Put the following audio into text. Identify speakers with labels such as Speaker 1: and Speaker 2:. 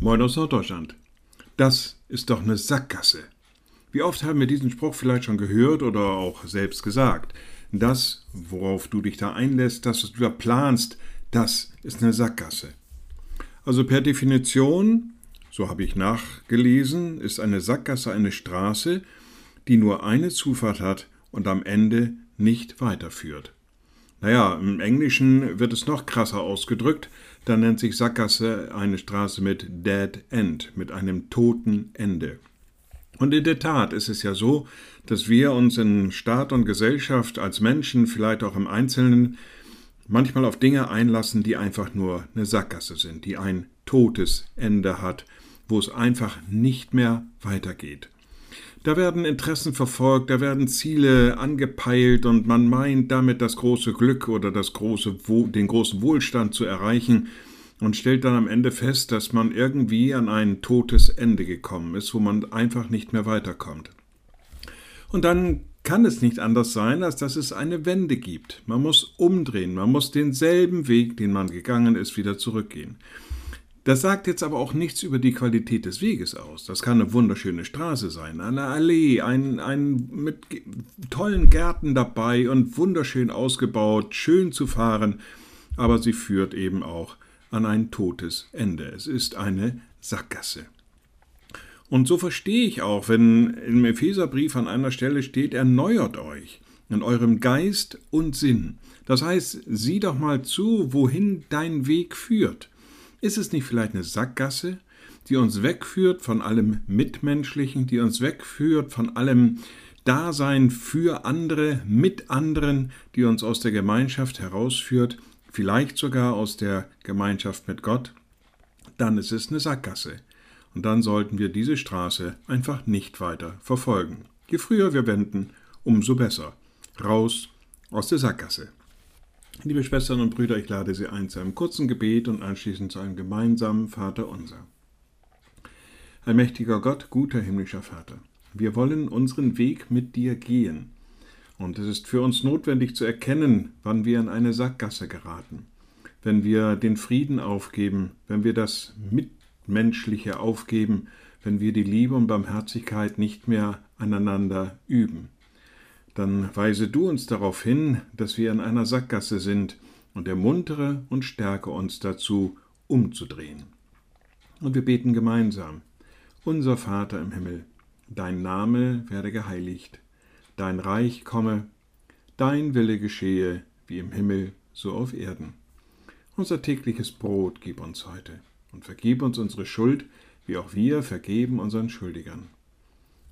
Speaker 1: Moin aus Norddeutschland. Das ist doch eine Sackgasse. Wie oft haben wir diesen Spruch vielleicht schon gehört oder auch selbst gesagt? Das, worauf du dich da einlässt, das, was du da planst, das ist eine Sackgasse. Also per Definition, so habe ich nachgelesen, ist eine Sackgasse eine Straße, die nur eine Zufahrt hat und am Ende nicht weiterführt. Naja, im Englischen wird es noch krasser ausgedrückt. Da nennt sich Sackgasse eine Straße mit Dead End, mit einem toten Ende. Und in der Tat ist es ja so, dass wir uns in Staat und Gesellschaft als Menschen, vielleicht auch im Einzelnen, manchmal auf Dinge einlassen, die einfach nur eine Sackgasse sind, die ein totes Ende hat, wo es einfach nicht mehr weitergeht. Da werden Interessen verfolgt, da werden Ziele angepeilt und man meint damit das große Glück oder das große, den großen Wohlstand zu erreichen und stellt dann am Ende fest, dass man irgendwie an ein totes Ende gekommen ist, wo man einfach nicht mehr weiterkommt. Und dann kann es nicht anders sein, als dass es eine Wende gibt. Man muss umdrehen, man muss denselben Weg, den man gegangen ist, wieder zurückgehen. Das sagt jetzt aber auch nichts über die Qualität des Weges aus. Das kann eine wunderschöne Straße sein, eine Allee, ein, ein mit tollen Gärten dabei und wunderschön ausgebaut, schön zu fahren, aber sie führt eben auch an ein totes Ende. Es ist eine Sackgasse. Und so verstehe ich auch, wenn im Epheserbrief an einer Stelle steht, erneuert euch in eurem Geist und Sinn. Das heißt, sieh doch mal zu, wohin dein Weg führt. Ist es nicht vielleicht eine Sackgasse, die uns wegführt von allem Mitmenschlichen, die uns wegführt von allem Dasein für andere, mit anderen, die uns aus der Gemeinschaft herausführt, vielleicht sogar aus der Gemeinschaft mit Gott? Dann ist es eine Sackgasse. Und dann sollten wir diese Straße einfach nicht weiter verfolgen. Je früher wir wenden, umso besser. Raus aus der Sackgasse. Liebe Schwestern und Brüder, ich lade Sie ein zu einem kurzen Gebet und anschließend zu einem gemeinsamen Vater unser. Allmächtiger Gott, guter himmlischer Vater, wir wollen unseren Weg mit dir gehen. Und es ist für uns notwendig zu erkennen, wann wir in eine Sackgasse geraten. Wenn wir den Frieden aufgeben, wenn wir das Mitmenschliche aufgeben, wenn wir die Liebe und Barmherzigkeit nicht mehr aneinander üben dann weise du uns darauf hin, dass wir in einer Sackgasse sind und ermuntere und stärke uns dazu, umzudrehen. Und wir beten gemeinsam. Unser Vater im Himmel, dein Name werde geheiligt, dein Reich komme, dein Wille geschehe, wie im Himmel, so auf Erden. Unser tägliches Brot gib uns heute und vergib uns unsere Schuld, wie auch wir vergeben unseren Schuldigern